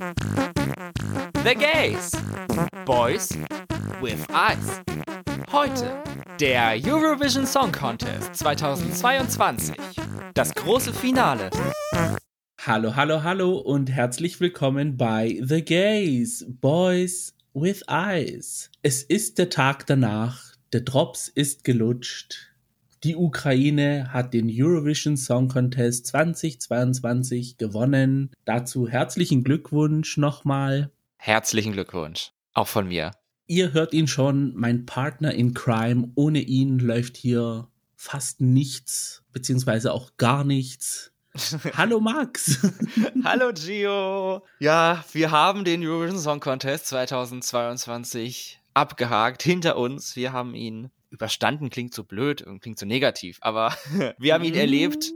The Gays. Boys with Eyes. Heute der Eurovision Song Contest 2022. Das große Finale. Hallo, hallo, hallo und herzlich willkommen bei The Gays. Boys with Eyes. Es ist der Tag danach. Der Drops ist gelutscht. Die Ukraine hat den Eurovision Song Contest 2022 gewonnen. Dazu herzlichen Glückwunsch nochmal. Herzlichen Glückwunsch. Auch von mir. Ihr hört ihn schon, mein Partner in Crime. Ohne ihn läuft hier fast nichts, beziehungsweise auch gar nichts. Hallo Max. Hallo Gio. Ja, wir haben den Eurovision Song Contest 2022 abgehakt hinter uns. Wir haben ihn überstanden klingt so blöd und klingt so negativ, aber wir haben ihn erlebt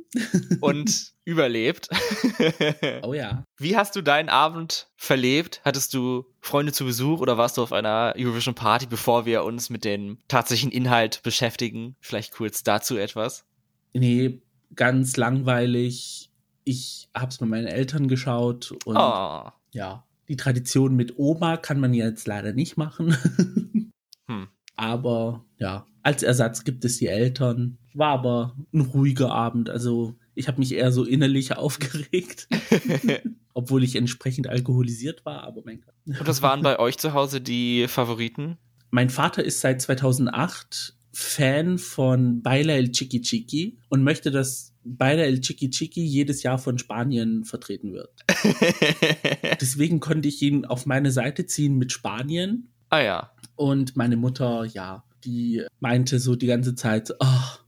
und überlebt. oh ja. Wie hast du deinen Abend verlebt? Hattest du Freunde zu Besuch oder warst du auf einer Eurovision Party, bevor wir uns mit dem tatsächlichen Inhalt beschäftigen? Vielleicht kurz dazu etwas. Nee, ganz langweilig. Ich hab's mit meinen Eltern geschaut und oh. ja, die Tradition mit Oma kann man jetzt leider nicht machen. hm. Aber ja, als Ersatz gibt es die Eltern. War aber ein ruhiger Abend. Also ich habe mich eher so innerlich aufgeregt. Obwohl ich entsprechend alkoholisiert war, aber mein Gott. Und was waren bei euch zu Hause die Favoriten? Mein Vater ist seit 2008 Fan von Baila el Chiqui Chiqui und möchte, dass Baila el Chiqui Chiqui jedes Jahr von Spanien vertreten wird. Deswegen konnte ich ihn auf meine Seite ziehen mit Spanien. Ah ja. Und meine Mutter, ja, die meinte so die ganze Zeit, oh,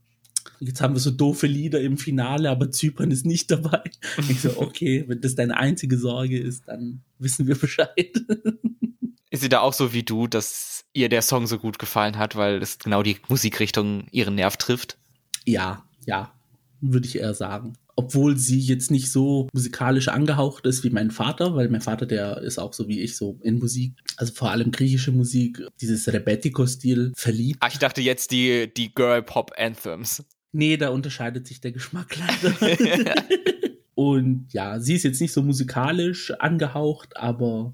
jetzt haben wir so doofe Lieder im Finale, aber Zypern ist nicht dabei. Ich so, okay, wenn das deine einzige Sorge ist, dann wissen wir Bescheid. Ist sie da auch so wie du, dass ihr der Song so gut gefallen hat, weil es genau die Musikrichtung ihren Nerv trifft? Ja, ja, würde ich eher sagen obwohl sie jetzt nicht so musikalisch angehaucht ist wie mein Vater, weil mein Vater, der ist auch so wie ich, so in Musik, also vor allem griechische Musik, dieses Rebetiko-Stil verliebt. Ach, ich dachte jetzt die, die Girl-Pop-Anthems. Nee, da unterscheidet sich der Geschmack leider. Und ja, sie ist jetzt nicht so musikalisch angehaucht, aber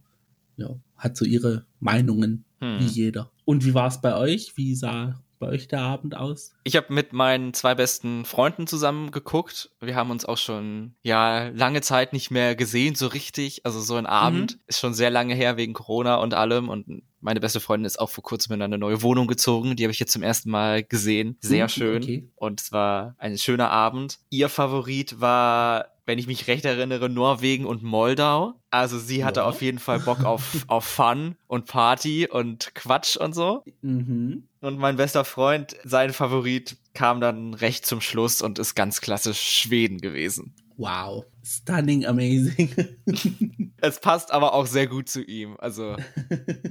ja, hat so ihre Meinungen, hm. wie jeder. Und wie war es bei euch? Wie sah bei euch der Abend aus? Ich habe mit meinen zwei besten Freunden zusammen geguckt. Wir haben uns auch schon ja lange Zeit nicht mehr gesehen so richtig. Also so ein Abend mhm. ist schon sehr lange her wegen Corona und allem und meine beste Freundin ist auch vor kurzem in eine neue Wohnung gezogen. Die habe ich jetzt zum ersten Mal gesehen. Sehr mhm, schön. Okay. Und es war ein schöner Abend. Ihr Favorit war wenn ich mich recht erinnere, Norwegen und Moldau. Also sie hatte ja. auf jeden Fall Bock auf, auf Fun und Party und Quatsch und so. Mhm. Und mein bester Freund, sein Favorit, kam dann recht zum Schluss und ist ganz klassisch Schweden gewesen. Wow. Stunning amazing. es passt aber auch sehr gut zu ihm. Also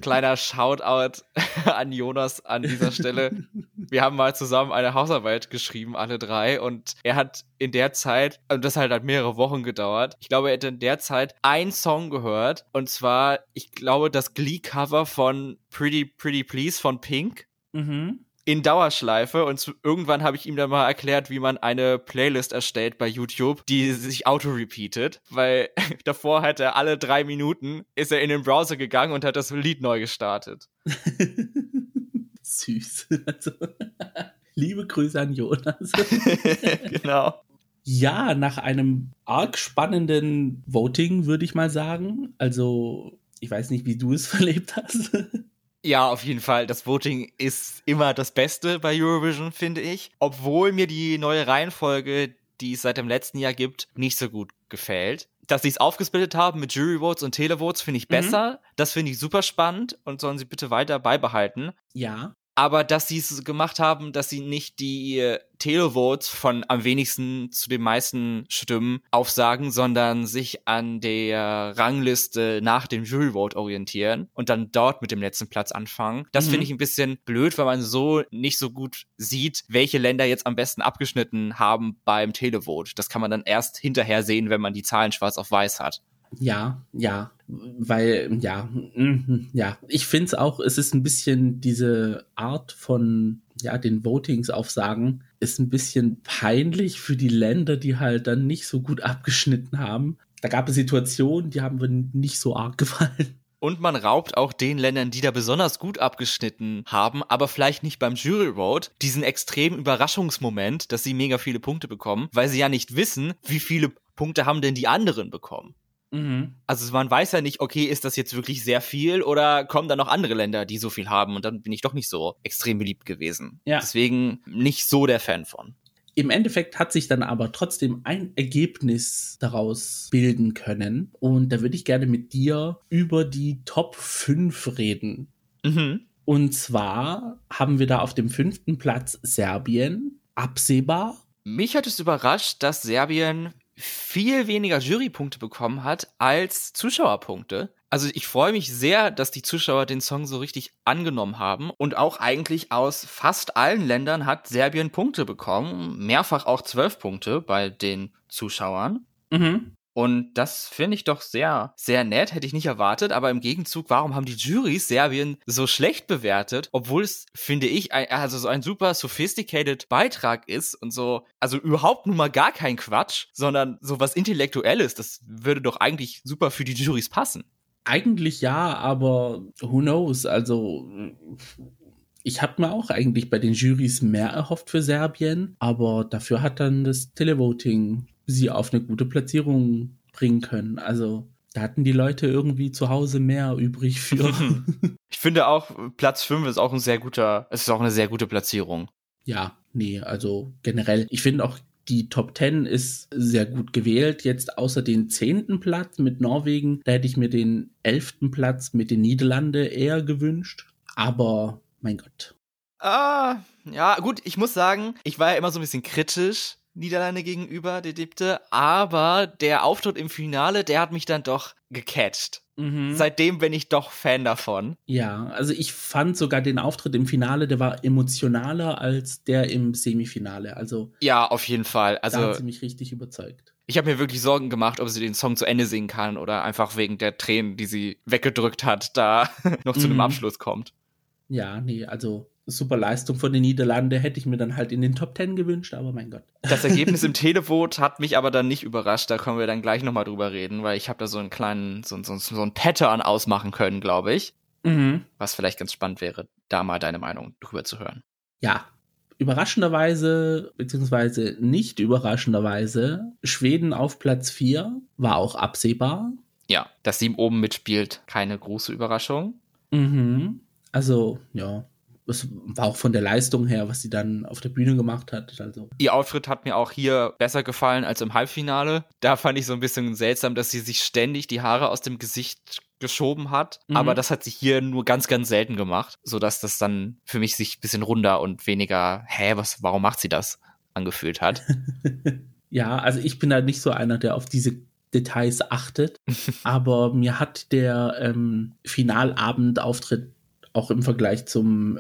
kleiner Shoutout an Jonas an dieser Stelle. Wir haben mal zusammen eine Hausarbeit geschrieben, alle drei, und er hat in der Zeit, und das halt hat mehrere Wochen gedauert, ich glaube, er hat in der Zeit einen Song gehört, und zwar, ich glaube, das Glee-Cover von Pretty Pretty Please von Pink. Mhm in Dauerschleife und irgendwann habe ich ihm dann mal erklärt, wie man eine Playlist erstellt bei YouTube, die sich auto-repeatet, weil davor hat er alle drei Minuten ist er in den Browser gegangen und hat das Lied neu gestartet. Süß. Also, liebe Grüße an Jonas. genau. Ja, nach einem arg spannenden Voting würde ich mal sagen. Also, ich weiß nicht, wie du es verlebt hast. Ja, auf jeden Fall. Das Voting ist immer das Beste bei Eurovision, finde ich. Obwohl mir die neue Reihenfolge, die es seit dem letzten Jahr gibt, nicht so gut gefällt. Dass sie es aufgesplittet haben mit Jury Votes und Televotes, finde ich mhm. besser. Das finde ich super spannend und sollen sie bitte weiter beibehalten. Ja aber dass sie es gemacht haben, dass sie nicht die äh, Televotes von am wenigsten zu den meisten Stimmen aufsagen, sondern sich an der Rangliste nach dem Juryvote orientieren und dann dort mit dem letzten Platz anfangen. Das mhm. finde ich ein bisschen blöd, weil man so nicht so gut sieht, welche Länder jetzt am besten abgeschnitten haben beim Televote. Das kann man dann erst hinterher sehen, wenn man die Zahlen schwarz auf weiß hat. Ja, ja, weil, ja, mm, ja, ich finde es auch, es ist ein bisschen diese Art von, ja, den Votings aufsagen, ist ein bisschen peinlich für die Länder, die halt dann nicht so gut abgeschnitten haben. da gab es Situationen, die haben mir nicht so arg gefallen. Und man raubt auch den Ländern, die da besonders gut abgeschnitten haben, aber vielleicht nicht beim Jury Vote, diesen extremen Überraschungsmoment, dass sie mega viele Punkte bekommen, weil sie ja nicht wissen, wie viele Punkte haben denn die anderen bekommen. Mhm. Also man weiß ja nicht, okay, ist das jetzt wirklich sehr viel oder kommen da noch andere Länder, die so viel haben und dann bin ich doch nicht so extrem beliebt gewesen. Ja. Deswegen nicht so der Fan von. Im Endeffekt hat sich dann aber trotzdem ein Ergebnis daraus bilden können. Und da würde ich gerne mit dir über die Top 5 reden. Mhm. Und zwar haben wir da auf dem fünften Platz Serbien. Absehbar. Mich hat es überrascht, dass Serbien viel weniger Jurypunkte bekommen hat als Zuschauerpunkte. Also ich freue mich sehr, dass die Zuschauer den Song so richtig angenommen haben. Und auch eigentlich aus fast allen Ländern hat Serbien Punkte bekommen. Mehrfach auch zwölf Punkte bei den Zuschauern. Mhm. Und das finde ich doch sehr, sehr nett, hätte ich nicht erwartet. Aber im Gegenzug, warum haben die Juries Serbien so schlecht bewertet, obwohl es, finde ich, ein, also so ein super sophisticated Beitrag ist und so, also überhaupt nun mal gar kein Quatsch, sondern so was Intellektuelles. Das würde doch eigentlich super für die Juries passen. Eigentlich ja, aber who knows? Also ich habe mir auch eigentlich bei den Juries mehr erhofft für Serbien, aber dafür hat dann das Televoting sie auf eine gute Platzierung bringen können. Also da hatten die Leute irgendwie zu Hause mehr übrig für. ich finde auch, Platz 5 ist auch ein sehr guter, es ist auch eine sehr gute Platzierung. Ja, nee, also generell, ich finde auch die Top 10 ist sehr gut gewählt. Jetzt außer den zehnten Platz mit Norwegen, da hätte ich mir den elften Platz mit den Niederlande eher gewünscht. Aber mein Gott. Ah, ja, gut, ich muss sagen, ich war ja immer so ein bisschen kritisch Niederlande gegenüber, der Dipte, aber der Auftritt im Finale, der hat mich dann doch gecatcht. Mhm. Seitdem bin ich doch Fan davon. Ja, also ich fand sogar den Auftritt im Finale, der war emotionaler als der im Semifinale. Also ja, auf jeden Fall. Also da hat sie mich richtig überzeugt. Ich habe mir wirklich Sorgen gemacht, ob sie den Song zu Ende singen kann oder einfach wegen der Tränen, die sie weggedrückt hat, da noch zu mhm. einem Abschluss kommt. Ja, nee, also super Leistung von den Niederlanden hätte ich mir dann halt in den Top Ten gewünscht, aber mein Gott. Das Ergebnis im Televot hat mich aber dann nicht überrascht, da können wir dann gleich nochmal drüber reden, weil ich habe da so einen kleinen, so, so, so ein Pattern ausmachen können, glaube ich. Mhm. Was vielleicht ganz spannend wäre, da mal deine Meinung drüber zu hören. Ja, überraschenderweise, beziehungsweise nicht überraschenderweise, Schweden auf Platz 4 war auch absehbar. Ja, dass sie oben mitspielt, keine große Überraschung. Mhm. Also, ja, es war auch von der Leistung her, was sie dann auf der Bühne gemacht hat. Also. Ihr Auftritt hat mir auch hier besser gefallen als im Halbfinale. Da fand ich so ein bisschen seltsam, dass sie sich ständig die Haare aus dem Gesicht geschoben hat. Mhm. Aber das hat sie hier nur ganz, ganz selten gemacht, sodass das dann für mich sich ein bisschen runder und weniger, hä, was, warum macht sie das, angefühlt hat. ja, also ich bin halt nicht so einer, der auf diese Details achtet. aber mir hat der ähm, Finalabendauftritt auch im Vergleich zum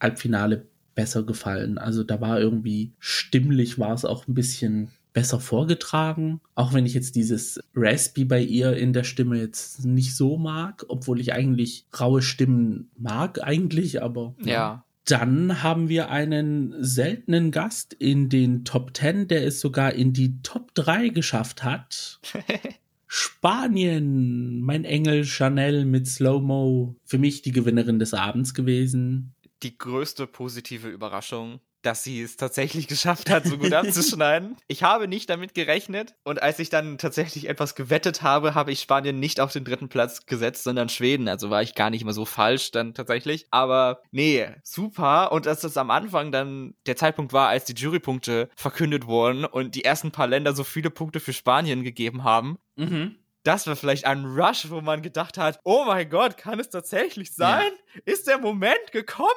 Halbfinale besser gefallen. Also da war irgendwie stimmlich war es auch ein bisschen besser vorgetragen. Auch wenn ich jetzt dieses Raspy bei ihr in der Stimme jetzt nicht so mag, obwohl ich eigentlich raue Stimmen mag eigentlich, aber ja. Dann haben wir einen seltenen Gast in den Top 10, der es sogar in die Top 3 geschafft hat. Spanien, mein Engel Chanel mit Slow-Mo, für mich die Gewinnerin des Abends gewesen die größte positive Überraschung, dass sie es tatsächlich geschafft hat, so gut abzuschneiden. Ich habe nicht damit gerechnet und als ich dann tatsächlich etwas gewettet habe, habe ich Spanien nicht auf den dritten Platz gesetzt, sondern Schweden. Also war ich gar nicht mal so falsch dann tatsächlich. Aber nee, super. Und dass das am Anfang dann der Zeitpunkt war, als die Jurypunkte verkündet wurden und die ersten paar Länder so viele Punkte für Spanien gegeben haben. Mhm das war vielleicht ein Rush, wo man gedacht hat, oh mein Gott, kann es tatsächlich sein? Ja. Ist der Moment gekommen?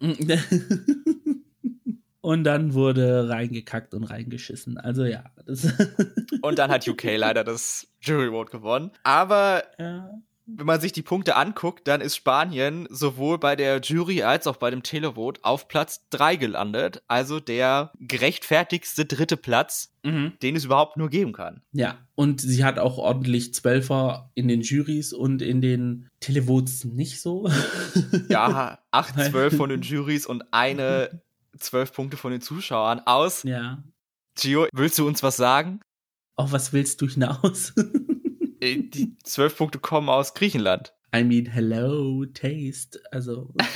und dann wurde reingekackt und reingeschissen. Also ja. und dann hat UK leider das Jury Vote gewonnen. Aber ja wenn man sich die Punkte anguckt, dann ist Spanien sowohl bei der Jury als auch bei dem Televote auf Platz 3 gelandet. Also der gerechtfertigste dritte Platz, mhm. den es überhaupt nur geben kann. Ja, und sie hat auch ordentlich Zwölfer in den Juries und in den Televotes nicht so. ja, 8, 12 von den Juries und eine 12 Punkte von den Zuschauern aus. Ja. Gio, willst du uns was sagen? Auf was willst du hinaus? Äh, die zwölf Punkte kommen aus Griechenland. I mean, hello, taste. Also.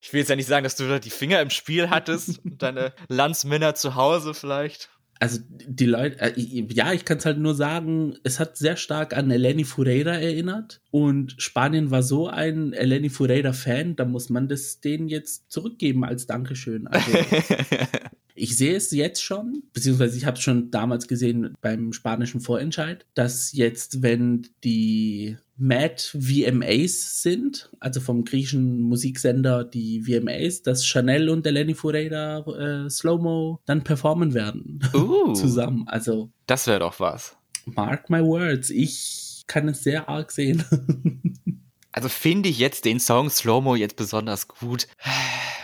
ich will jetzt ja nicht sagen, dass du da die Finger im Spiel hattest und deine Landsmänner zu Hause vielleicht also die Leute, äh, ja, ich kann es halt nur sagen, es hat sehr stark an Eleni Fureira erinnert und Spanien war so ein Eleni Fureira-Fan, da muss man das denen jetzt zurückgeben als Dankeschön. Also, ich sehe es jetzt schon, beziehungsweise ich habe es schon damals gesehen beim spanischen Vorentscheid, dass jetzt, wenn die Mad VMAs sind, also vom griechischen Musiksender die VMAs, dass Chanel und Eleni Fureira äh, Slow-Mo dann performen werden. Uh, zusammen. Also. Das wäre doch was. Mark my words. Ich kann es sehr arg sehen. also finde ich jetzt den Song Slow-Mo jetzt besonders gut.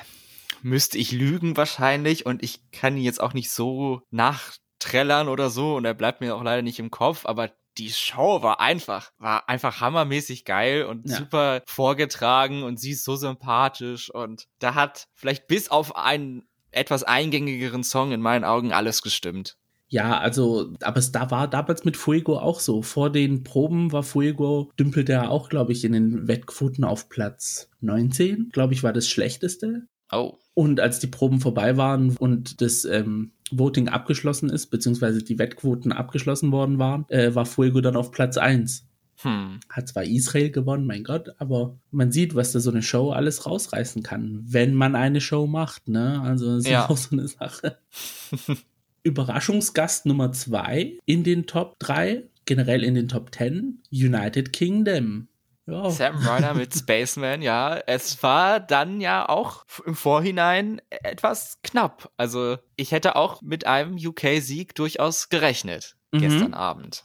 Müsste ich lügen wahrscheinlich und ich kann ihn jetzt auch nicht so nachträllern oder so und er bleibt mir auch leider nicht im Kopf, aber die Show war einfach, war einfach hammermäßig geil und ja. super vorgetragen und sie ist so sympathisch und da hat vielleicht bis auf einen etwas eingängigeren Song in meinen Augen alles gestimmt. Ja, also, aber es da war damals mit Fuego auch so. Vor den Proben war Fuego, dümpelte er auch, glaube ich, in den Wettquoten auf Platz 19, glaube ich, war das schlechteste. Oh. Und als die Proben vorbei waren und das ähm, Voting abgeschlossen ist, beziehungsweise die Wettquoten abgeschlossen worden waren, äh, war Fuego dann auf Platz 1. Hm. Hat zwar Israel gewonnen, mein Gott, aber man sieht, was da so eine Show alles rausreißen kann, wenn man eine Show macht, ne? Also das ist ja. auch so eine Sache. Überraschungsgast Nummer 2 in den Top 3, generell in den Top 10, United Kingdom. Ja. Sam Ryder mit Spaceman, ja. Es war dann ja auch im Vorhinein etwas knapp. Also ich hätte auch mit einem UK-Sieg durchaus gerechnet mhm. gestern Abend.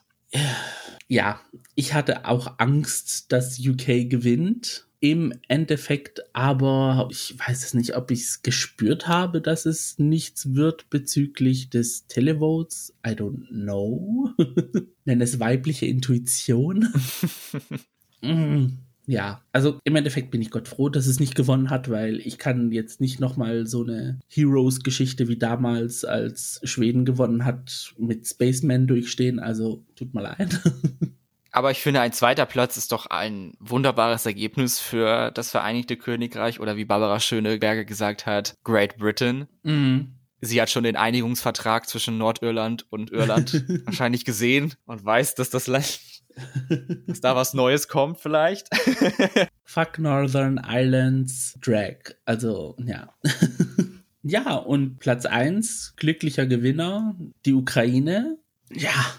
Ja, ich hatte auch Angst, dass UK gewinnt. Im Endeffekt aber, ich weiß es nicht, ob ich es gespürt habe, dass es nichts wird bezüglich des Televotes. I don't know. Nenn es weibliche Intuition. Mhm. Ja, also im Endeffekt bin ich Gott froh, dass es nicht gewonnen hat, weil ich kann jetzt nicht nochmal so eine Heroes-Geschichte wie damals, als Schweden gewonnen hat, mit Spaceman durchstehen. Also tut mal leid. Aber ich finde, ein zweiter Platz ist doch ein wunderbares Ergebnis für das Vereinigte Königreich oder wie Barbara Schöneberger gesagt hat, Great Britain. Mhm. Sie hat schon den Einigungsvertrag zwischen Nordirland und Irland wahrscheinlich gesehen und weiß, dass das Land dass da was Neues kommt vielleicht. Fuck Northern Islands Drag. Also, ja. ja, und Platz 1, glücklicher Gewinner, die Ukraine. Ja,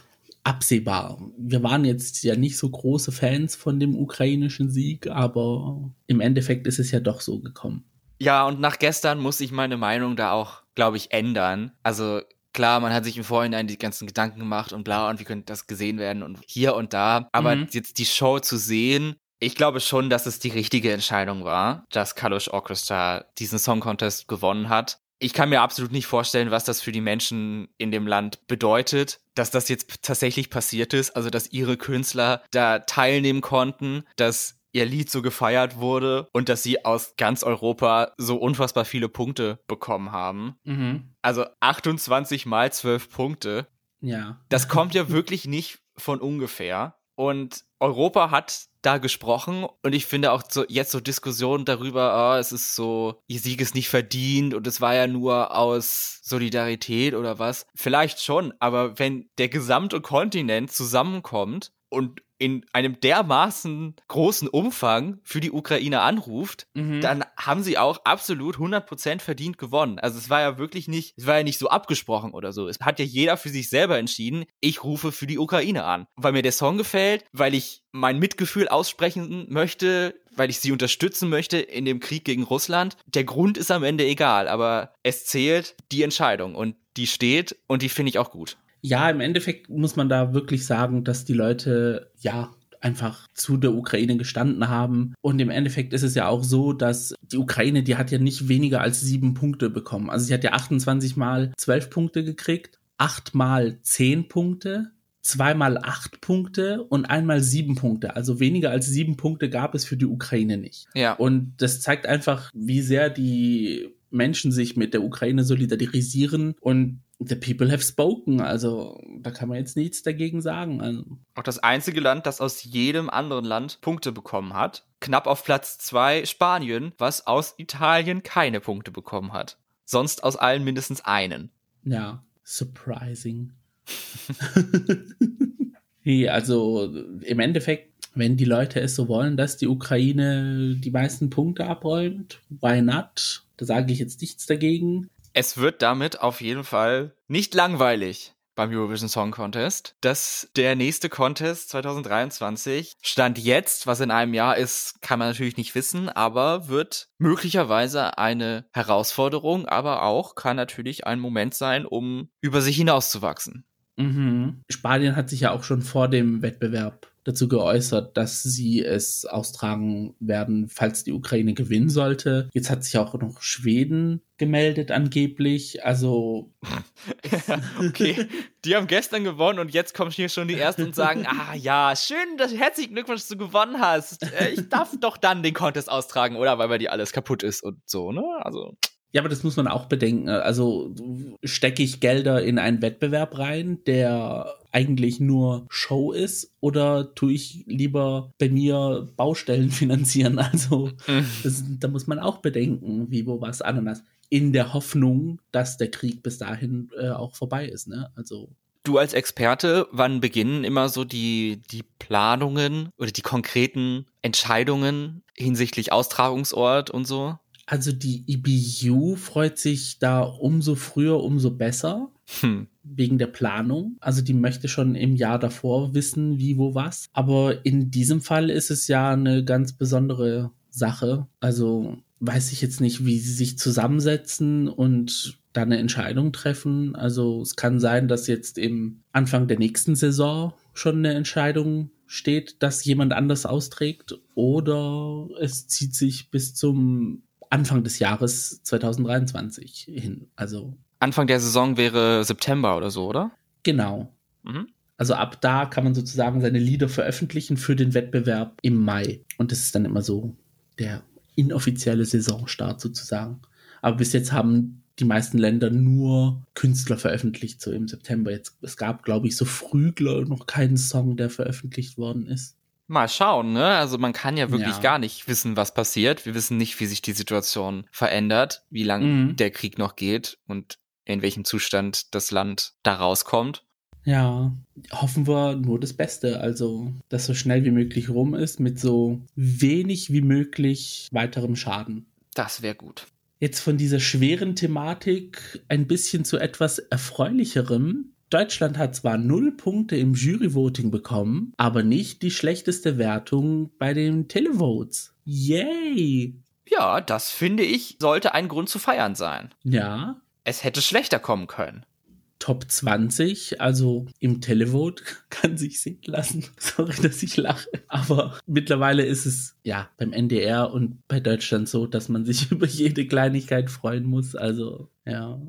absehbar. Wir waren jetzt ja nicht so große Fans von dem ukrainischen Sieg, aber im Endeffekt ist es ja doch so gekommen. Ja, und nach gestern muss ich meine Meinung da auch, glaube ich, ändern. Also Klar, man hat sich im Vorhinein die ganzen Gedanken gemacht und bla und wie könnte das gesehen werden und hier und da. Aber mhm. jetzt die Show zu sehen, ich glaube schon, dass es die richtige Entscheidung war, dass Kalush Orchestra diesen Song Contest gewonnen hat. Ich kann mir absolut nicht vorstellen, was das für die Menschen in dem Land bedeutet, dass das jetzt tatsächlich passiert ist, also dass ihre Künstler da teilnehmen konnten, dass ihr Lied so gefeiert wurde und dass sie aus ganz Europa so unfassbar viele Punkte bekommen haben. Mhm. Also 28 mal 12 Punkte. Ja. Das kommt ja wirklich nicht von ungefähr. Und Europa hat da gesprochen und ich finde auch so jetzt so Diskussionen darüber, oh, es ist so, ihr Sieg ist nicht verdient und es war ja nur aus Solidarität oder was. Vielleicht schon, aber wenn der gesamte Kontinent zusammenkommt und in einem dermaßen großen Umfang für die Ukraine anruft, mhm. dann haben sie auch absolut 100% verdient gewonnen. Also es war ja wirklich nicht, es war ja nicht so abgesprochen oder so. Es hat ja jeder für sich selber entschieden, ich rufe für die Ukraine an. Weil mir der Song gefällt, weil ich mein Mitgefühl aussprechen möchte, weil ich sie unterstützen möchte in dem Krieg gegen Russland. Der Grund ist am Ende egal, aber es zählt die Entscheidung und die steht und die finde ich auch gut ja, im Endeffekt muss man da wirklich sagen, dass die Leute, ja, einfach zu der Ukraine gestanden haben. Und im Endeffekt ist es ja auch so, dass die Ukraine, die hat ja nicht weniger als sieben Punkte bekommen. Also sie hat ja 28 mal zwölf Punkte gekriegt, acht mal zehn Punkte, zweimal acht Punkte und einmal sieben Punkte. Also weniger als sieben Punkte gab es für die Ukraine nicht. Ja. Und das zeigt einfach, wie sehr die Menschen sich mit der Ukraine solidarisieren und the people have spoken. Also da kann man jetzt nichts dagegen sagen. Also. Auch das einzige Land, das aus jedem anderen Land Punkte bekommen hat. Knapp auf Platz zwei Spanien, was aus Italien keine Punkte bekommen hat. Sonst aus allen mindestens einen. Ja, surprising. also im Endeffekt wenn die Leute es so wollen, dass die Ukraine die meisten Punkte abräumt, why not? Da sage ich jetzt nichts dagegen. Es wird damit auf jeden Fall nicht langweilig beim Eurovision Song Contest. dass der nächste Contest 2023 stand jetzt, was in einem Jahr ist, kann man natürlich nicht wissen, aber wird möglicherweise eine Herausforderung, aber auch kann natürlich ein Moment sein, um über sich hinauszuwachsen. Mhm. Spanien hat sich ja auch schon vor dem Wettbewerb dazu geäußert, dass sie es austragen werden, falls die Ukraine gewinnen sollte. Jetzt hat sich auch noch Schweden gemeldet angeblich. Also okay, die haben gestern gewonnen und jetzt kommen hier schon die ersten und sagen, ah ja, schön, dass herzlichen Glückwunsch, dass du gewonnen hast. Äh, ich darf doch dann den Contest austragen, oder weil bei dir alles kaputt ist und so, ne? Also ja, aber das muss man auch bedenken. Also stecke ich Gelder in einen Wettbewerb rein, der eigentlich nur Show ist, oder tue ich lieber bei mir Baustellen finanzieren? Also mhm. das, da muss man auch bedenken, wie, wo, was, Ananas. In der Hoffnung, dass der Krieg bis dahin äh, auch vorbei ist. Ne? Also Du als Experte, wann beginnen immer so die, die Planungen oder die konkreten Entscheidungen hinsichtlich Austragungsort und so? Also die EBU freut sich da umso früher, umso besser. Hm. Wegen der Planung. Also die möchte schon im Jahr davor wissen, wie, wo, was. Aber in diesem Fall ist es ja eine ganz besondere Sache. Also weiß ich jetzt nicht, wie sie sich zusammensetzen und da eine Entscheidung treffen. Also es kann sein, dass jetzt im Anfang der nächsten Saison schon eine Entscheidung steht, dass jemand anders austrägt oder es zieht sich bis zum Anfang des Jahres 2023 hin. Also Anfang der Saison wäre September oder so, oder? Genau. Mhm. Also ab da kann man sozusagen seine Lieder veröffentlichen für den Wettbewerb im Mai. Und das ist dann immer so der inoffizielle Saisonstart sozusagen. Aber bis jetzt haben die meisten Länder nur Künstler veröffentlicht, so im September. Jetzt, es gab, glaube ich, so früh noch keinen Song, der veröffentlicht worden ist. Mal schauen, ne? Also man kann ja wirklich ja. gar nicht wissen, was passiert. Wir wissen nicht, wie sich die Situation verändert, wie lange mhm. der Krieg noch geht und in welchem Zustand das Land da rauskommt. Ja, hoffen wir nur das Beste, also dass so schnell wie möglich rum ist mit so wenig wie möglich weiterem Schaden. Das wäre gut. Jetzt von dieser schweren Thematik ein bisschen zu etwas erfreulicherem. Deutschland hat zwar null Punkte im Juryvoting bekommen, aber nicht die schlechteste Wertung bei den Televotes. Yay! Ja, das finde ich, sollte ein Grund zu feiern sein. Ja. Es hätte schlechter kommen können. Top 20, also im Televote, kann sich sehen lassen. Sorry, dass ich lache. Aber mittlerweile ist es ja beim NDR und bei Deutschland so, dass man sich über jede Kleinigkeit freuen muss. Also, ja.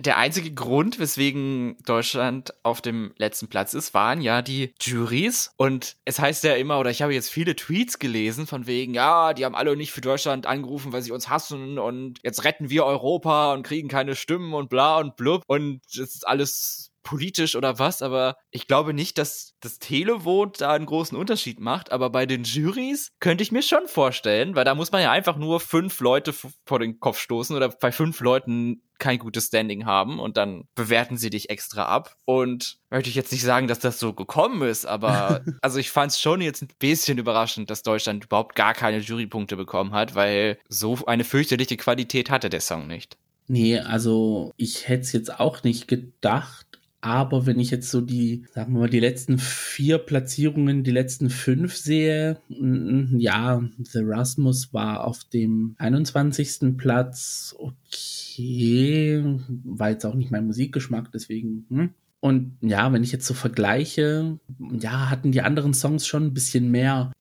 Der einzige Grund, weswegen Deutschland auf dem letzten Platz ist, waren ja die Juries. Und es heißt ja immer, oder ich habe jetzt viele Tweets gelesen von wegen, ja, die haben alle nicht für Deutschland angerufen, weil sie uns hassen und jetzt retten wir Europa und kriegen keine Stimmen und bla und blub. Und das ist alles politisch oder was, aber ich glaube nicht, dass das Televote da einen großen Unterschied macht. Aber bei den Juries könnte ich mir schon vorstellen, weil da muss man ja einfach nur fünf Leute vor den Kopf stoßen oder bei fünf Leuten kein gutes Standing haben und dann bewerten sie dich extra ab. Und möchte ich jetzt nicht sagen, dass das so gekommen ist, aber also ich fand es schon jetzt ein bisschen überraschend, dass Deutschland überhaupt gar keine Jurypunkte bekommen hat, weil so eine fürchterliche Qualität hatte der Song nicht. Nee, also ich hätte es jetzt auch nicht gedacht, aber wenn ich jetzt so die, sagen wir mal, die letzten vier Platzierungen, die letzten fünf sehe, ja, The Rasmus war auf dem 21. Platz. Okay, war jetzt auch nicht mein Musikgeschmack, deswegen. Hm. Und ja, wenn ich jetzt so vergleiche, ja, hatten die anderen Songs schon ein bisschen mehr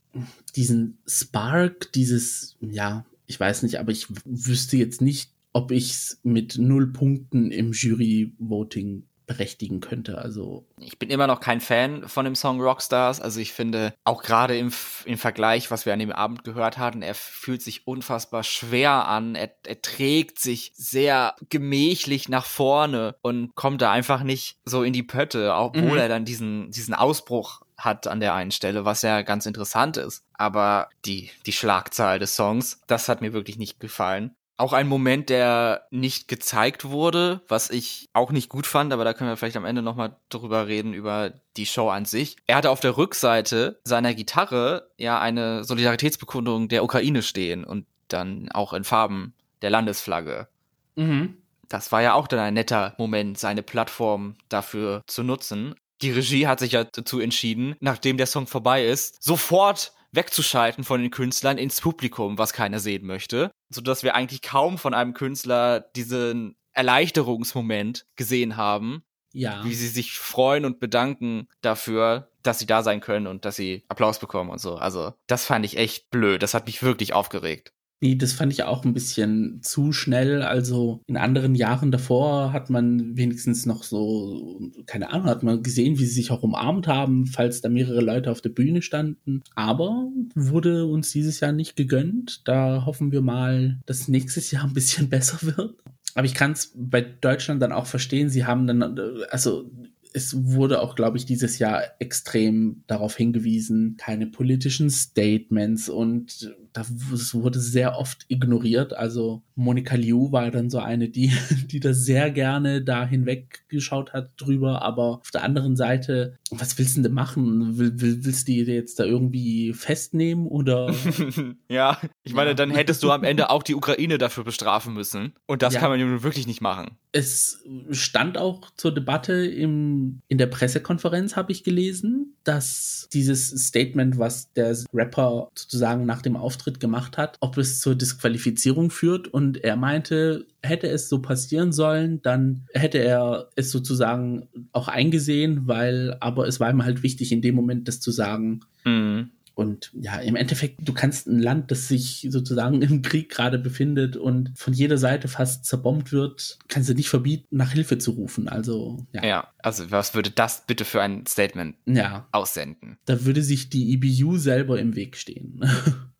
diesen Spark, dieses, ja, ich weiß nicht, aber ich wüsste jetzt nicht, ob ich es mit null Punkten im Jury-Voting berechtigen könnte. Also ich bin immer noch kein Fan von dem Song Rockstars. Also ich finde auch gerade im, im Vergleich, was wir an dem Abend gehört hatten, er fühlt sich unfassbar schwer an. Er, er trägt sich sehr gemächlich nach vorne und kommt da einfach nicht so in die Pötte, obwohl mhm. er dann diesen diesen Ausbruch hat an der einen Stelle, was ja ganz interessant ist. Aber die, die Schlagzahl des Songs, das hat mir wirklich nicht gefallen. Auch ein Moment, der nicht gezeigt wurde, was ich auch nicht gut fand, aber da können wir vielleicht am Ende nochmal drüber reden, über die Show an sich. Er hatte auf der Rückseite seiner Gitarre ja eine Solidaritätsbekundung der Ukraine stehen und dann auch in Farben der Landesflagge. Mhm. Das war ja auch dann ein netter Moment, seine Plattform dafür zu nutzen. Die Regie hat sich ja dazu entschieden, nachdem der Song vorbei ist, sofort wegzuschalten von den Künstlern ins Publikum, was keiner sehen möchte, so dass wir eigentlich kaum von einem Künstler diesen Erleichterungsmoment gesehen haben. Ja. Wie sie sich freuen und bedanken dafür, dass sie da sein können und dass sie Applaus bekommen und so. Also, das fand ich echt blöd. Das hat mich wirklich aufgeregt. Nee, das fand ich auch ein bisschen zu schnell. Also in anderen Jahren davor hat man wenigstens noch so, keine Ahnung, hat man gesehen, wie sie sich auch umarmt haben, falls da mehrere Leute auf der Bühne standen. Aber wurde uns dieses Jahr nicht gegönnt. Da hoffen wir mal, dass nächstes Jahr ein bisschen besser wird. Aber ich kann es bei Deutschland dann auch verstehen. Sie haben dann, also es wurde auch, glaube ich, dieses Jahr extrem darauf hingewiesen, keine politischen Statements und das wurde sehr oft ignoriert. Also Monika Liu war dann so eine, die, die das sehr gerne da hinweggeschaut hat drüber, aber auf der anderen Seite, was willst du denn machen? Will, will, willst du die jetzt da irgendwie festnehmen oder? ja, ich meine, ja. dann hättest du am Ende auch die Ukraine dafür bestrafen müssen und das ja. kann man ja nun wirklich nicht machen. Es stand auch zur Debatte im, in der Pressekonferenz, habe ich gelesen, dass dieses Statement, was der Rapper sozusagen nach dem Auftritt Auftritt gemacht hat, ob es zur Disqualifizierung führt. Und er meinte, hätte es so passieren sollen, dann hätte er es sozusagen auch eingesehen, weil, aber es war ihm halt wichtig, in dem Moment das zu sagen. Mhm. Und ja, im Endeffekt, du kannst ein Land, das sich sozusagen im Krieg gerade befindet und von jeder Seite fast zerbombt wird, kannst du nicht verbieten, nach Hilfe zu rufen. Also, ja. Ja, also was würde das bitte für ein Statement ja. aussenden? Da würde sich die EBU selber im Weg stehen.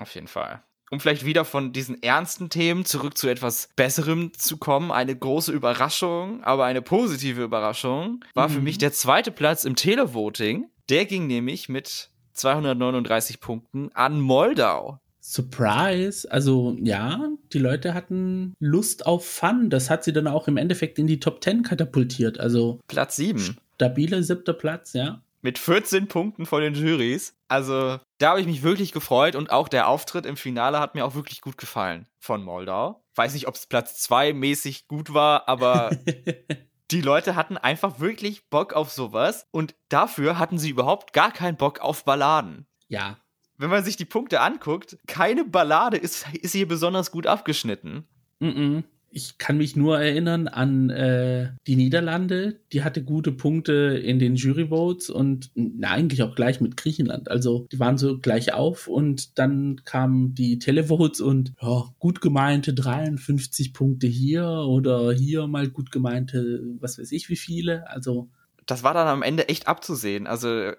Auf jeden Fall. Um vielleicht wieder von diesen ernsten Themen zurück zu etwas Besserem zu kommen, eine große Überraschung, aber eine positive Überraschung, war mhm. für mich der zweite Platz im Televoting. Der ging nämlich mit 239 Punkten an Moldau. Surprise. Also ja, die Leute hatten Lust auf Fun. Das hat sie dann auch im Endeffekt in die Top 10 katapultiert. Also Platz 7. Stabiler siebter Platz, ja mit 14 Punkten von den Jurys. Also da habe ich mich wirklich gefreut und auch der Auftritt im Finale hat mir auch wirklich gut gefallen von Moldau. Weiß nicht, ob es Platz 2 mäßig gut war, aber die Leute hatten einfach wirklich Bock auf sowas und dafür hatten sie überhaupt gar keinen Bock auf Balladen. Ja. Wenn man sich die Punkte anguckt, keine Ballade ist, ist hier besonders gut abgeschnitten. Mm, -mm ich kann mich nur erinnern an äh, die Niederlande. Die hatte gute Punkte in den Juryvotes und na, eigentlich auch gleich mit Griechenland. Also die waren so gleich auf und dann kamen die Televotes und ja, gut gemeinte 53 Punkte hier oder hier mal gut gemeinte, was weiß ich wie viele. Also das war dann am Ende echt abzusehen. Also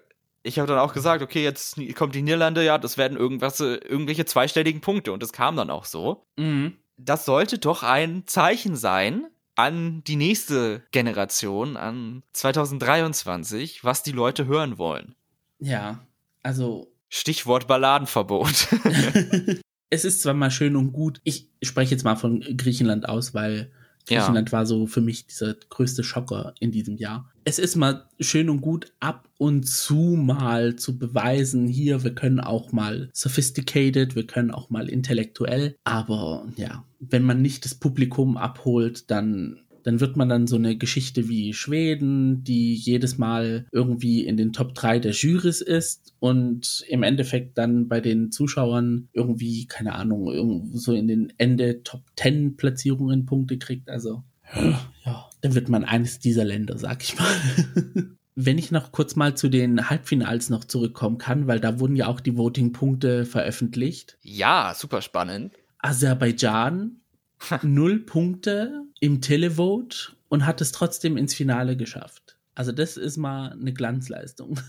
ich habe dann auch gesagt, okay, jetzt kommt die Niederlande, ja, das werden irgendwas, irgendwelche zweistelligen Punkte und das kam dann auch so. Mhm das sollte doch ein Zeichen sein an die nächste Generation, an 2023, was die Leute hören wollen. Ja, also. Stichwort Balladenverbot. es ist zwar mal schön und gut, ich spreche jetzt mal von Griechenland aus, weil Griechenland ja. war so für mich dieser größte Schocker in diesem Jahr. Es ist mal schön und gut, ab und zu mal zu beweisen, hier, wir können auch mal sophisticated, wir können auch mal intellektuell, aber ja, wenn man nicht das Publikum abholt, dann dann wird man dann so eine Geschichte wie Schweden, die jedes Mal irgendwie in den Top 3 der Jurys ist und im Endeffekt dann bei den Zuschauern irgendwie, keine Ahnung, so in den Ende Top 10 Platzierungen Punkte kriegt. Also, ja, dann wird man eines dieser Länder, sag ich mal. Wenn ich noch kurz mal zu den Halbfinals noch zurückkommen kann, weil da wurden ja auch die Voting-Punkte veröffentlicht. Ja, super spannend. Aserbaidschan null Punkte im Televote und hat es trotzdem ins Finale geschafft. Also das ist mal eine Glanzleistung.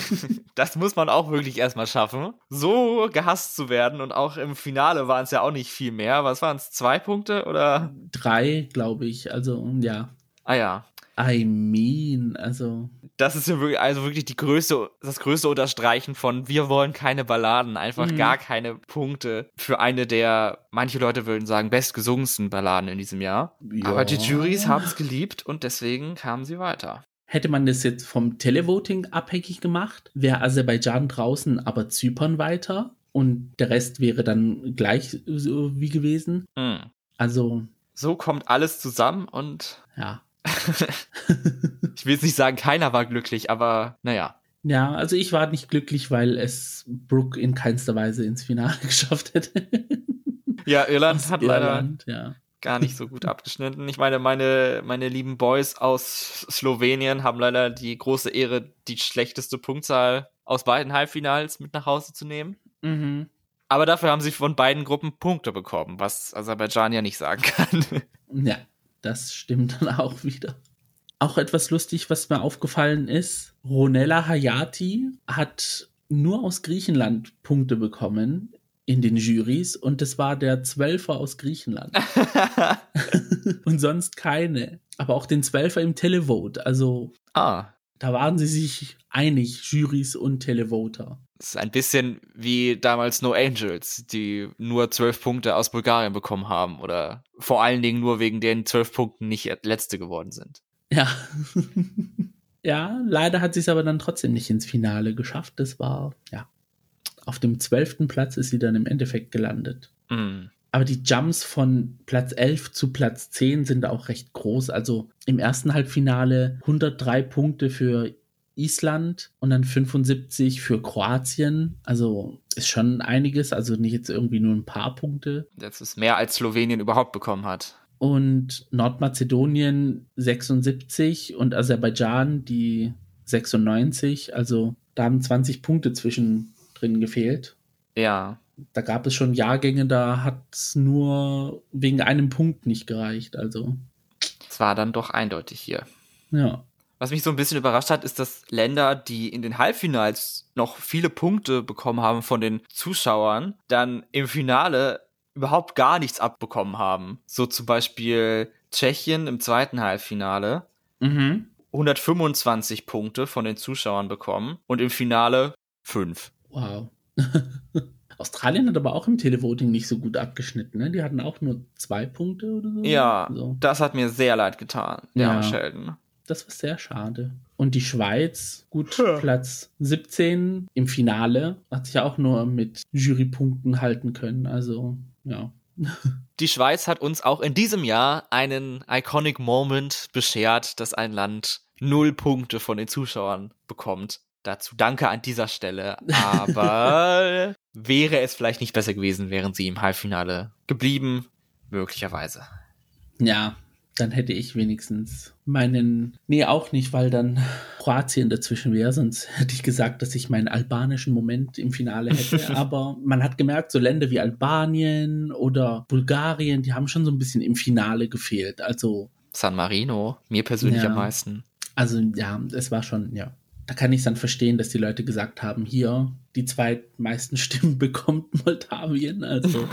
das muss man auch wirklich erstmal schaffen, so gehasst zu werden. Und auch im Finale waren es ja auch nicht viel mehr. Was waren es? Zwei Punkte oder? Drei, glaube ich. Also ja. Ah ja. I mean, also. Das ist ja wirklich, also wirklich die größte, das größte Unterstreichen von wir wollen keine Balladen, einfach mhm. gar keine Punkte für eine der, manche Leute würden sagen, bestgesungensten Balladen in diesem Jahr. Ja. Aber die Juries haben es geliebt und deswegen kamen sie weiter. Hätte man das jetzt vom Televoting abhängig gemacht, wäre Aserbaidschan draußen, aber Zypern weiter und der Rest wäre dann gleich so wie gewesen. Mhm. Also. So kommt alles zusammen und. Ja. ich will jetzt nicht sagen, keiner war glücklich, aber naja. Ja, also ich war nicht glücklich, weil es Brooke in keinster Weise ins Finale geschafft hätte. ja, Irland hat Irland, leider ja. gar nicht so gut abgeschnitten. Ich meine, meine, meine lieben Boys aus Slowenien haben leider die große Ehre, die schlechteste Punktzahl aus beiden Halbfinals mit nach Hause zu nehmen. Mhm. Aber dafür haben sie von beiden Gruppen Punkte bekommen, was Aserbaidschan ja nicht sagen kann. Ja, das stimmt dann auch wieder. Auch etwas lustig, was mir aufgefallen ist, Ronella Hayati hat nur aus Griechenland Punkte bekommen in den Jurys und das war der Zwölfer aus Griechenland. und sonst keine. Aber auch den Zwölfer im Televote. Also ah. Da waren sie sich einig, Jurys und Televoter. Das ist ein bisschen wie damals No Angels, die nur zwölf Punkte aus Bulgarien bekommen haben oder vor allen Dingen nur wegen den zwölf Punkten nicht letzte geworden sind. Ja. ja, leider hat sie es aber dann trotzdem nicht ins Finale geschafft. Das war, ja. Auf dem zwölften Platz ist sie dann im Endeffekt gelandet. Mhm. Aber die Jumps von Platz 11 zu Platz 10 sind auch recht groß. Also im ersten Halbfinale 103 Punkte für Island und dann 75 für Kroatien. Also ist schon einiges, also nicht jetzt irgendwie nur ein paar Punkte. Das ist mehr als Slowenien überhaupt bekommen hat. Und Nordmazedonien 76 und Aserbaidschan die 96. Also da haben 20 Punkte zwischendrin gefehlt. Ja. Da gab es schon Jahrgänge, da hat es nur wegen einem Punkt nicht gereicht. Also. Es war dann doch eindeutig hier. Ja. Was mich so ein bisschen überrascht hat, ist, dass Länder, die in den Halbfinals noch viele Punkte bekommen haben von den Zuschauern, dann im Finale überhaupt gar nichts abbekommen haben. So zum Beispiel Tschechien im zweiten Halbfinale. Mhm. 125 Punkte von den Zuschauern bekommen und im Finale 5. Wow. Australien hat aber auch im Televoting nicht so gut abgeschnitten, ne? Die hatten auch nur zwei Punkte oder so. Ja, so. das hat mir sehr leid getan, der ja. Sheldon. Das war sehr schade. Und die Schweiz, gut, ja. Platz 17 im Finale, hat sich auch nur mit Jurypunkten halten können. Also, ja. Die Schweiz hat uns auch in diesem Jahr einen iconic Moment beschert, dass ein Land null Punkte von den Zuschauern bekommt. Dazu danke an dieser Stelle. Aber wäre es vielleicht nicht besser gewesen, wären sie im Halbfinale geblieben? Möglicherweise. Ja, dann hätte ich wenigstens meinen, nee, auch nicht, weil dann Kroatien dazwischen wäre, sonst hätte ich gesagt, dass ich meinen albanischen Moment im Finale hätte. Aber man hat gemerkt, so Länder wie Albanien oder Bulgarien, die haben schon so ein bisschen im Finale gefehlt. Also San Marino, mir persönlich ja, am meisten. Also ja, es war schon, ja. Da kann ich es dann verstehen, dass die Leute gesagt haben, hier, die zweitmeisten Stimmen bekommt Moldawien. Also.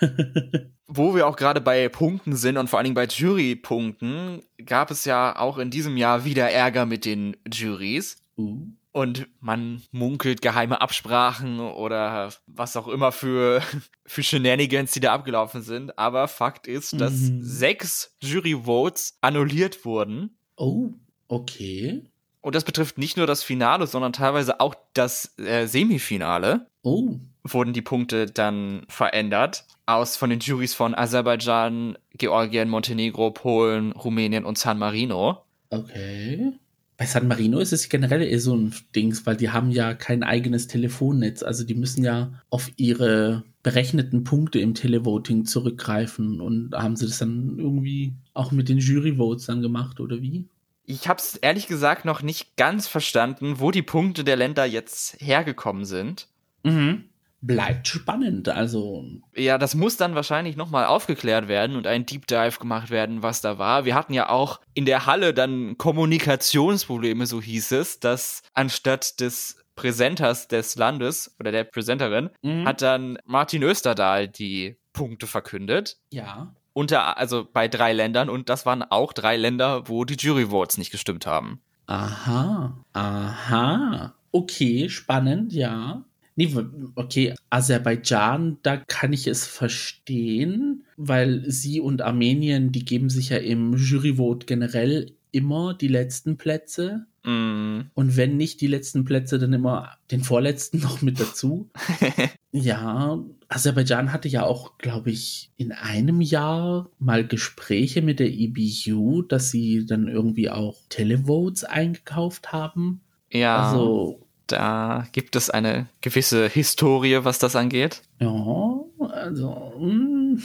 Wo wir auch gerade bei Punkten sind und vor allen Dingen bei Jurypunkten, gab es ja auch in diesem Jahr wieder Ärger mit den Juries. Uh. Und man munkelt geheime Absprachen oder was auch immer für, für Shenanigans, die da abgelaufen sind. Aber Fakt ist, dass mhm. sechs Jury-Votes annulliert wurden. Oh, okay. Und das betrifft nicht nur das Finale, sondern teilweise auch das äh, Semifinale. Oh. Wurden die Punkte dann verändert. Aus von den Juries von Aserbaidschan, Georgien, Montenegro, Polen, Rumänien und San Marino. Okay. Bei San Marino ist es generell eher so ein Dings, weil die haben ja kein eigenes Telefonnetz. Also die müssen ja auf ihre berechneten Punkte im Televoting zurückgreifen. Und haben sie das dann irgendwie auch mit den Juryvotes dann gemacht, oder wie? Ich habe es ehrlich gesagt noch nicht ganz verstanden, wo die Punkte der Länder jetzt hergekommen sind. Mhm. bleibt spannend. Also. Ja, das muss dann wahrscheinlich nochmal aufgeklärt werden und ein Deep Dive gemacht werden, was da war. Wir hatten ja auch in der Halle dann Kommunikationsprobleme, so hieß es, dass anstatt des Präsenters des Landes oder der Präsenterin mhm. hat dann Martin Österdahl die Punkte verkündet. Ja. Unter, also bei drei Ländern und das waren auch drei Länder, wo die Jury-Votes nicht gestimmt haben. Aha, aha. Okay, spannend, ja. Nee, okay, Aserbaidschan, da kann ich es verstehen, weil sie und Armenien, die geben sich ja im Juryvote generell immer die letzten Plätze. Mm. Und wenn nicht die letzten Plätze, dann immer den vorletzten noch mit dazu. ja, Aserbaidschan hatte ja auch, glaube ich, in einem Jahr mal Gespräche mit der EBU, dass sie dann irgendwie auch Televotes eingekauft haben. Ja. Also da gibt es eine gewisse Historie, was das angeht. Ja, also. Mm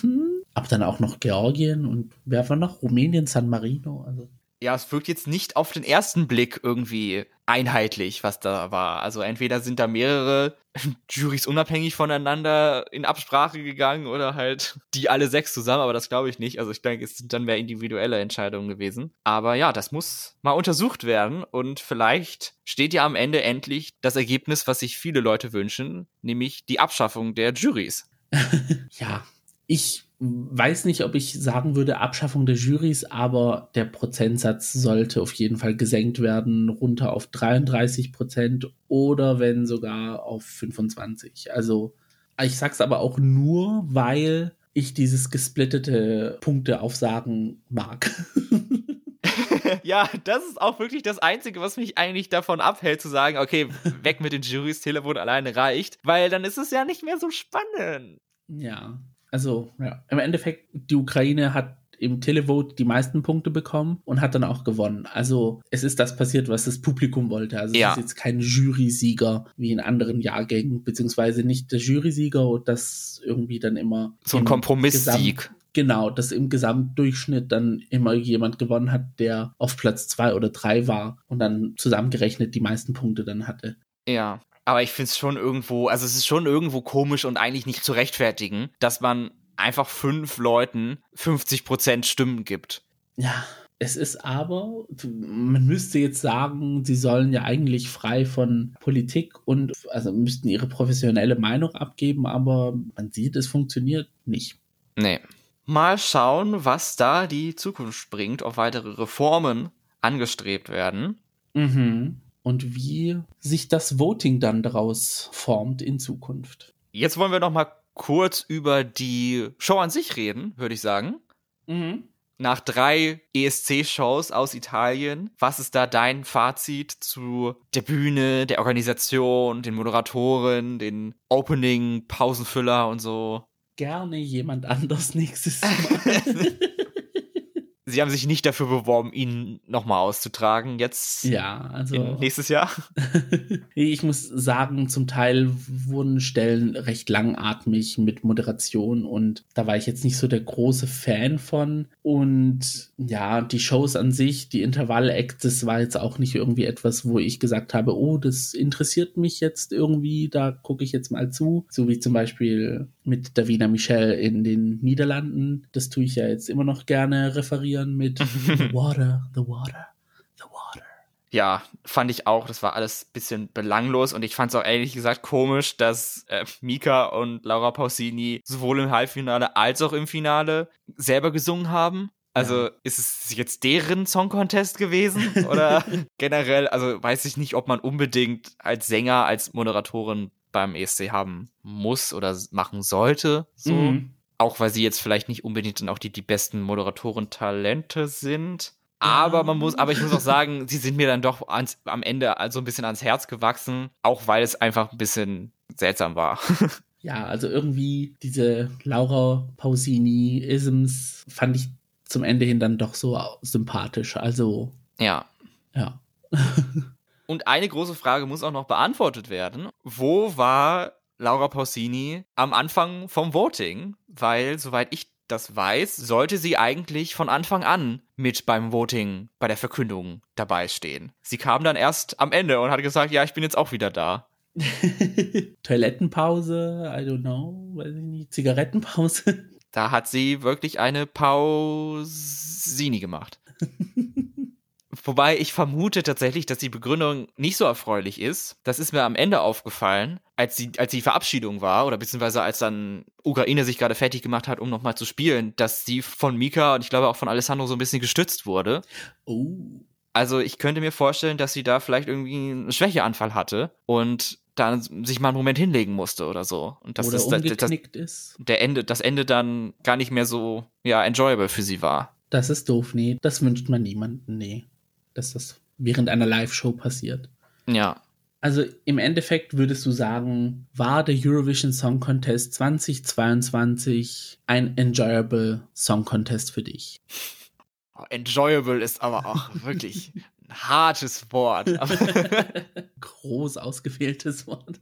Aber dann auch noch Georgien und wer war noch? Rumänien, San Marino. Also ja, es wirkt jetzt nicht auf den ersten Blick irgendwie einheitlich, was da war. Also entweder sind da mehrere Juries unabhängig voneinander in Absprache gegangen oder halt die alle sechs zusammen, aber das glaube ich nicht. Also ich denke, es sind dann mehr individuelle Entscheidungen gewesen. Aber ja, das muss mal untersucht werden und vielleicht steht ja am Ende endlich das Ergebnis, was sich viele Leute wünschen, nämlich die Abschaffung der Juries. ja, ich weiß nicht, ob ich sagen würde Abschaffung der Jurys, aber der Prozentsatz sollte auf jeden Fall gesenkt werden, runter auf 33 Prozent oder wenn sogar auf 25. Also ich sag's aber auch nur, weil ich dieses gesplittete Punkteaufsagen mag. ja, das ist auch wirklich das Einzige, was mich eigentlich davon abhält, zu sagen, okay, weg mit den Jurys, Telefon alleine reicht, weil dann ist es ja nicht mehr so spannend. Ja, also ja, im Endeffekt, die Ukraine hat im Televote die meisten Punkte bekommen und hat dann auch gewonnen. Also es ist das passiert, was das Publikum wollte. Also ja. es ist jetzt kein Jury-Sieger wie in anderen Jahrgängen, beziehungsweise nicht der Jury-Sieger und das irgendwie dann immer so ein Kompromisssieg. Genau, dass im Gesamtdurchschnitt dann immer jemand gewonnen hat, der auf Platz zwei oder drei war und dann zusammengerechnet die meisten Punkte dann hatte. Ja, aber ich finde es schon irgendwo, also es ist schon irgendwo komisch und eigentlich nicht zu rechtfertigen, dass man einfach fünf Leuten 50% Stimmen gibt. Ja, es ist aber, man müsste jetzt sagen, sie sollen ja eigentlich frei von Politik und also müssten ihre professionelle Meinung abgeben, aber man sieht, es funktioniert nicht. Nee. Mal schauen, was da die Zukunft bringt, ob weitere Reformen angestrebt werden. Mhm und wie sich das Voting dann daraus formt in Zukunft. Jetzt wollen wir noch mal kurz über die Show an sich reden, würde ich sagen. Mhm. Nach drei ESC-Shows aus Italien, was ist da dein Fazit zu der Bühne, der Organisation, den Moderatoren, den Opening, Pausenfüller und so? Gerne jemand anders nächstes Mal. Sie haben sich nicht dafür beworben, ihn nochmal auszutragen, jetzt ja, also nächstes Jahr. ich muss sagen, zum Teil wurden Stellen recht langatmig mit Moderation und da war ich jetzt nicht so der große Fan von. Und ja, die Shows an sich, die Intervall-Acts, das war jetzt auch nicht irgendwie etwas, wo ich gesagt habe, oh, das interessiert mich jetzt irgendwie, da gucke ich jetzt mal zu. So wie zum Beispiel mit Davina Michel in den Niederlanden. Das tue ich ja jetzt immer noch gerne referieren mit The Water, The Water, The Water. Ja, fand ich auch. Das war alles bisschen belanglos und ich fand es auch ehrlich gesagt komisch, dass äh, Mika und Laura Pausini sowohl im Halbfinale als auch im Finale selber gesungen haben. Also ja. ist es jetzt deren Song Contest gewesen oder generell, also weiß ich nicht, ob man unbedingt als Sänger, als Moderatorin beim ESC haben muss oder machen sollte. So. Mhm. Auch weil sie jetzt vielleicht nicht unbedingt dann auch die, die besten Moderatoren-Talente sind. Aber man muss, aber ich muss auch sagen, sie sind mir dann doch ans, am Ende also ein bisschen ans Herz gewachsen, auch weil es einfach ein bisschen seltsam war. Ja, also irgendwie diese Laura Pausini-Isms fand ich zum Ende hin dann doch so sympathisch. Also. Ja. Ja. Und eine große Frage muss auch noch beantwortet werden. Wo war Laura Pausini am Anfang vom Voting? Weil, soweit ich das weiß, sollte sie eigentlich von Anfang an mit beim Voting, bei der Verkündung dabei stehen. Sie kam dann erst am Ende und hat gesagt, ja, ich bin jetzt auch wieder da. Toilettenpause, I don't know, weiß ich nicht, Zigarettenpause. Da hat sie wirklich eine Pausini gemacht. Wobei ich vermute tatsächlich, dass die Begründung nicht so erfreulich ist. Das ist mir am Ende aufgefallen, als die, als die Verabschiedung war, oder beziehungsweise als dann Ukraine sich gerade fertig gemacht hat, um nochmal zu spielen, dass sie von Mika und ich glaube auch von Alessandro so ein bisschen gestützt wurde. Oh. Also ich könnte mir vorstellen, dass sie da vielleicht irgendwie einen Schwächeanfall hatte und dann sich mal einen Moment hinlegen musste oder so. Und dass oder das, umgeknickt das, ist. Der Ende, das Ende dann gar nicht mehr so ja, enjoyable für sie war. Das ist doof, nee. Das wünscht man niemandem, nee. Dass das während einer Live-Show passiert. Ja. Also im Endeffekt würdest du sagen, war der Eurovision Song Contest 2022 ein enjoyable Song Contest für dich? Enjoyable ist aber auch wirklich ein hartes Wort. Groß ausgewähltes Wort.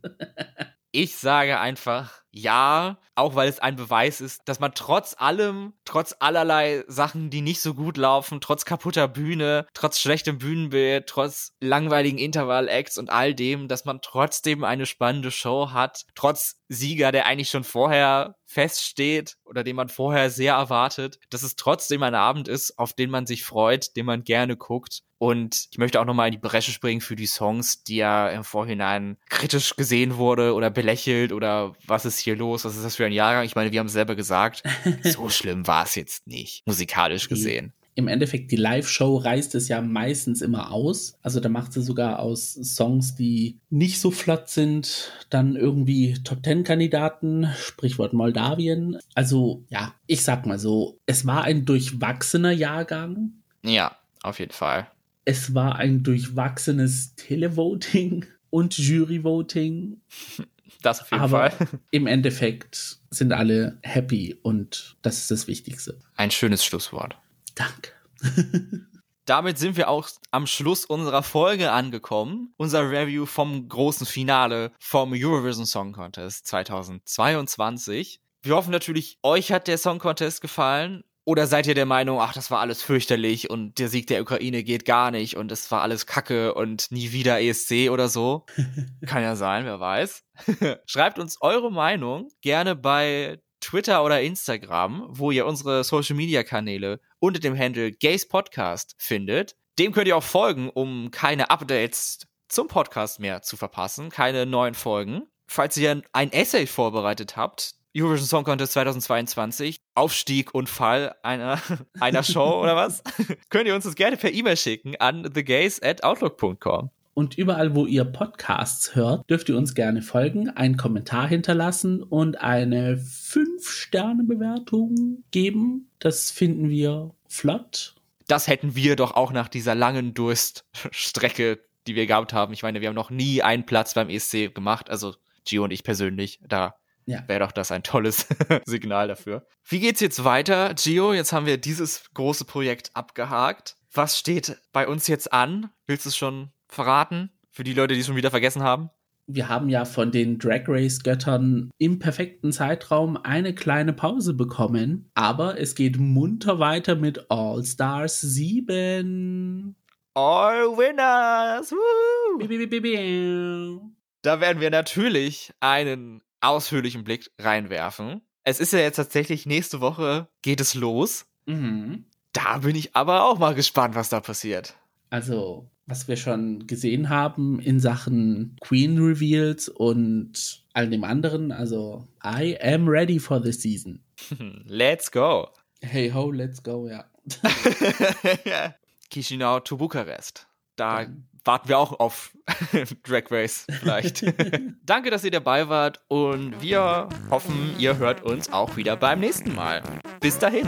ich sage einfach ja, auch weil es ein Beweis ist, dass man trotz allem, trotz allerlei Sachen, die nicht so gut laufen, trotz kaputter Bühne, trotz schlechtem Bühnenbild, trotz langweiligen Intervall-Acts und all dem, dass man trotzdem eine spannende Show hat, trotz Sieger, der eigentlich schon vorher feststeht oder den man vorher sehr erwartet, dass es trotzdem ein Abend ist, auf den man sich freut, den man gerne guckt. Und ich möchte auch nochmal in die Bresche springen für die Songs, die ja im Vorhinein kritisch gesehen wurde oder belächelt oder was ist hier los? Was ist das für ein Jahrgang? Ich meine, wir haben es selber gesagt. so schlimm war es jetzt nicht, musikalisch gesehen im Endeffekt die Live-Show reißt es ja meistens immer aus. Also da macht sie sogar aus Songs, die nicht so flott sind, dann irgendwie Top Ten Kandidaten, Sprichwort Moldawien. Also ja, ich sag mal so, es war ein durchwachsener Jahrgang. Ja, auf jeden Fall. Es war ein durchwachsenes Televoting und Juryvoting. Das auf jeden Aber Fall. Im Endeffekt sind alle happy und das ist das Wichtigste. Ein schönes Schlusswort. Danke. Damit sind wir auch am Schluss unserer Folge angekommen. Unser Review vom großen Finale vom Eurovision Song Contest 2022. Wir hoffen natürlich, euch hat der Song Contest gefallen. Oder seid ihr der Meinung, ach, das war alles fürchterlich und der Sieg der Ukraine geht gar nicht und es war alles Kacke und nie wieder ESC oder so? Kann ja sein, wer weiß. Schreibt uns eure Meinung gerne bei Twitter oder Instagram, wo ihr unsere Social Media Kanäle unter dem Handle Gays Podcast findet. Dem könnt ihr auch folgen, um keine Updates zum Podcast mehr zu verpassen, keine neuen Folgen. Falls ihr ein Essay vorbereitet habt, Eurovision Song Contest 2022, Aufstieg und Fall einer, einer Show oder was, könnt ihr uns das gerne per E-Mail schicken an thegays at outlook.com. Und überall, wo ihr Podcasts hört, dürft ihr uns gerne folgen, einen Kommentar hinterlassen und eine 5-Sterne-Bewertung geben. Das finden wir flott. Das hätten wir doch auch nach dieser langen Durststrecke, die wir gehabt haben. Ich meine, wir haben noch nie einen Platz beim ESC gemacht, also Gio und ich persönlich. Da ja. wäre doch das ein tolles Signal dafür. Wie geht's jetzt weiter, Gio? Jetzt haben wir dieses große Projekt abgehakt. Was steht bei uns jetzt an? Willst du es schon verraten? Für die Leute, die es schon wieder vergessen haben? Wir haben ja von den Drag Race Göttern im perfekten Zeitraum eine kleine Pause bekommen, aber es geht munter weiter mit All Stars 7. All Winners! Woo! Da werden wir natürlich einen ausführlichen Blick reinwerfen. Es ist ja jetzt tatsächlich nächste Woche geht es los. Mhm. Da bin ich aber auch mal gespannt, was da passiert. Also, was wir schon gesehen haben in Sachen Queen Reveals und all dem anderen. Also, I am ready for the season. Let's go. Hey ho, let's go, ja. Chisinau to Bukarest. Da ja. Warten wir auch auf Drag Race vielleicht. Danke, dass ihr dabei wart und wir hoffen, ihr hört uns auch wieder beim nächsten Mal. Bis dahin.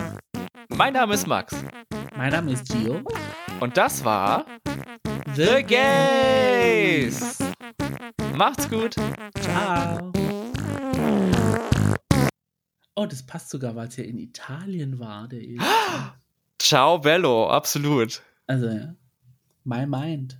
Mein Name ist Max. Mein Name ist Gio. Und das war The Gays. Macht's gut. Ciao. Oh, das passt sogar, weil es ja in Italien war. Der Ciao, Bello, absolut. Also, ja. My mind.